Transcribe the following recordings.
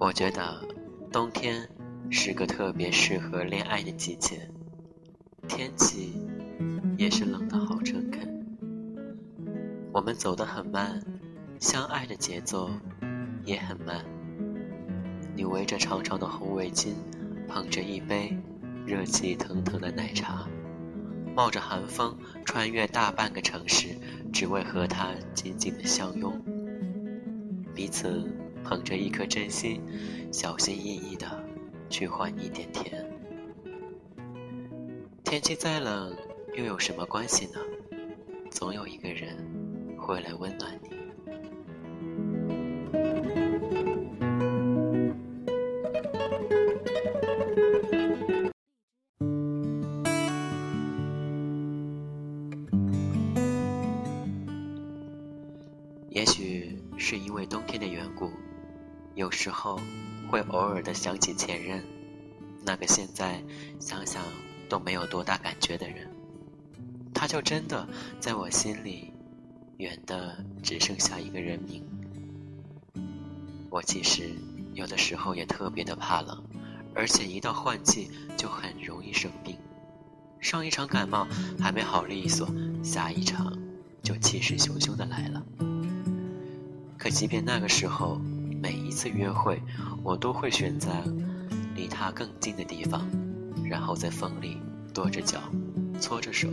我觉得冬天是个特别适合恋爱的季节，天气也是冷得好诚恳。我们走得很慢，相爱的节奏也很慢。你围着长长的红围巾，捧着一杯热气腾腾的奶茶，冒着寒风穿越大半个城市，只为和他紧紧的相拥，彼此。捧着一颗真心，小心翼翼的去换一点甜。天气再冷，又有什么关系呢？总有一个人会来温暖你。也许是因为冬天的缘故。有时候会偶尔的想起前任，那个现在想想都没有多大感觉的人，他就真的在我心里远的只剩下一个人名。我其实有的时候也特别的怕冷，而且一到换季就很容易生病。上一场感冒还没好利索，下一场就气势汹汹的来了。可即便那个时候。每一次约会，我都会选择离他更近的地方，然后在风里跺着脚，搓着手，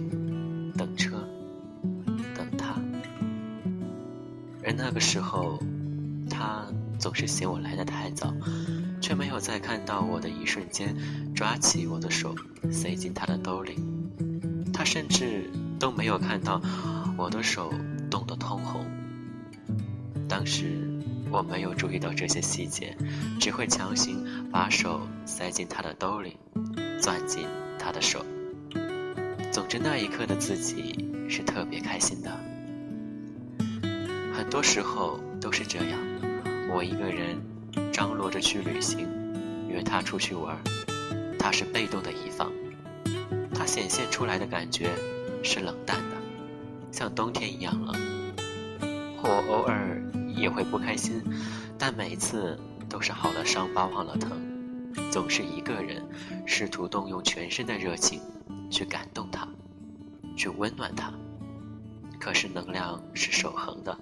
等车，等他。而那个时候，他总是嫌我来的太早，却没有在看到我的一瞬间抓起我的手塞进他的兜里。他甚至都没有看到我的手冻得通红。当时。我没有注意到这些细节，只会强行把手塞进他的兜里，攥紧他的手。总之，那一刻的自己是特别开心的。很多时候都是这样，我一个人张罗着去旅行，约他出去玩，他是被动的一方，他显现出来的感觉是冷淡的，像冬天一样冷。我偶尔。也会不开心，但每次都是好了伤疤忘了疼，总是一个人试图动用全身的热情去感动他，去温暖他。可是能量是守恒的，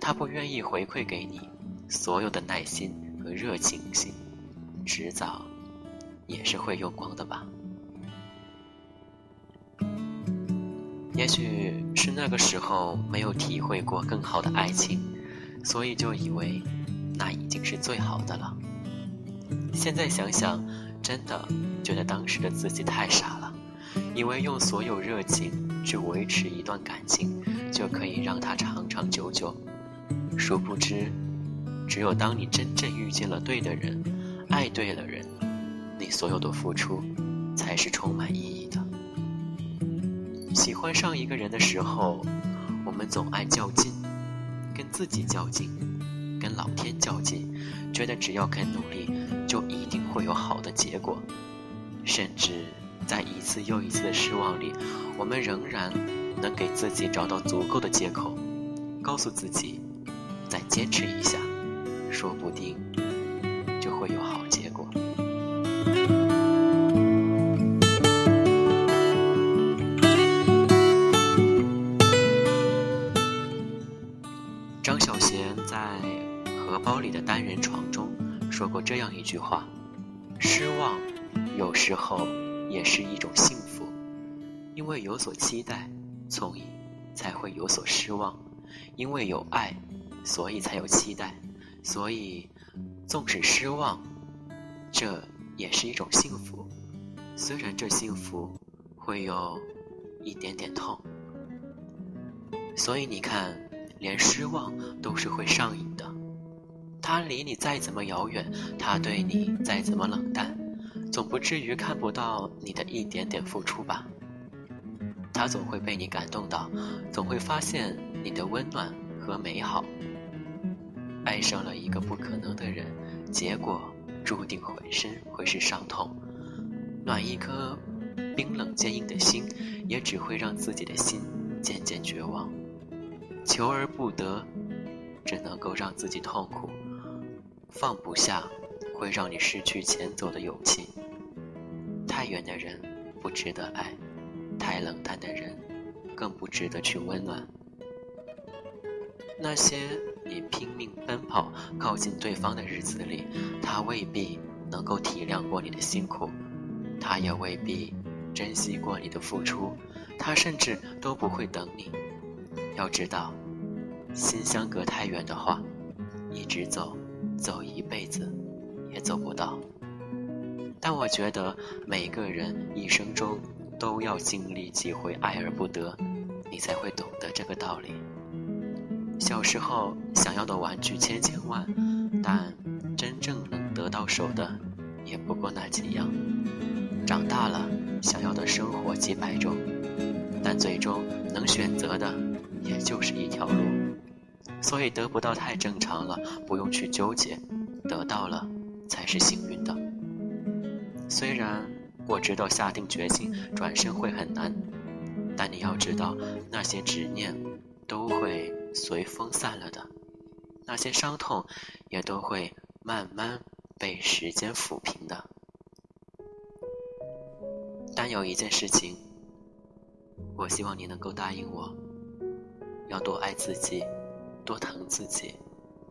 他不愿意回馈给你所有的耐心和热情心，迟早也是会用光的吧。也许是那个时候没有体会过更好的爱情。所以就以为，那已经是最好的了。现在想想，真的觉得当时的自己太傻了，以为用所有热情去维持一段感情，就可以让它长长久久。殊不知，只有当你真正遇见了对的人，爱对了人，你所有的付出，才是充满意义的。喜欢上一个人的时候，我们总爱较劲。跟自己较劲，跟老天较劲，觉得只要肯努力，就一定会有好的结果。甚至在一次又一次的失望里，我们仍然能给自己找到足够的借口，告诉自己再坚持一下，说不定句话：“失望有时候也是一种幸福，因为有所期待，所以才会有所失望；因为有爱，所以才有期待。所以，纵使失望，这也是一种幸福。虽然这幸福会有一点点痛。所以你看，连失望都是会上瘾的。”他离你再怎么遥远，他对你再怎么冷淡，总不至于看不到你的一点点付出吧？他总会被你感动到，总会发现你的温暖和美好。爱上了一个不可能的人，结果注定浑身会是伤痛。暖一颗冰冷坚硬的心，也只会让自己的心渐渐绝望。求而不得，只能够让自己痛苦。放不下，会让你失去前走的勇气。太远的人不值得爱，太冷淡的人更不值得去温暖。那些你拼命奔跑靠近对方的日子里，他未必能够体谅过你的辛苦，他也未必珍惜过你的付出，他甚至都不会等你。要知道，心相隔太远的话，一直走，走一辈子，也走不到。但我觉得每个人一生中都要经历几回爱而不得，你才会懂得这个道理。小时候想要的玩具千千万，但真正能得到手的也不过那几样。长大了想要的生活几百种，但最终能选择的也就是一条路。所以得不到太正常了，不用去纠结；得到了才是幸运的。虽然我知道下定决心转身会很难，但你要知道那些执念都会。随风散了的那些伤痛，也都会慢慢被时间抚平的。但有一件事情，我希望你能够答应我，要多爱自己，多疼自己，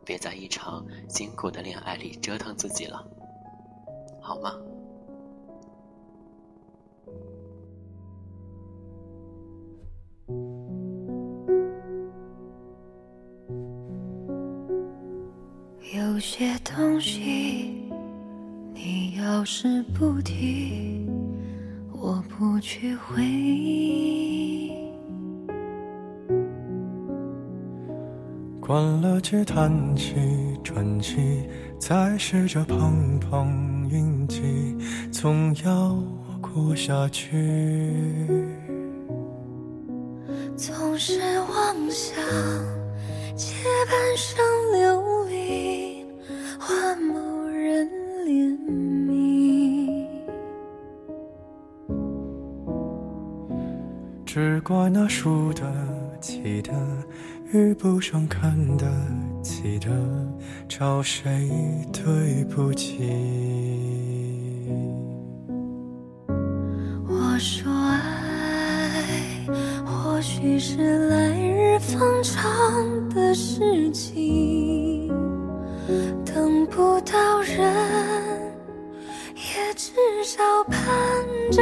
别在一场辛苦的恋爱里折腾自己了，好吗？有些东西，你要是不提，我不去回忆。关了机，叹气，喘气，再试着碰碰运气，总要过下去。总是妄想借半生流离。换某人怜悯，只怪那输得记得遇不上看得起的，找谁对不起？我说爱，或许是来日方长的事情。等不到人，也至少盼着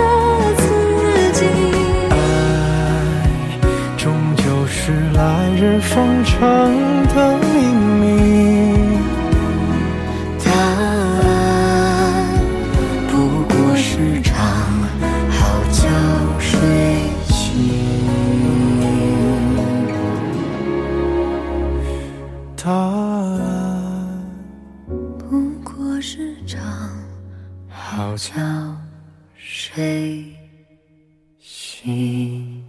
封城的秘密答案不过是场好觉睡醒。答案不过是场好觉睡醒。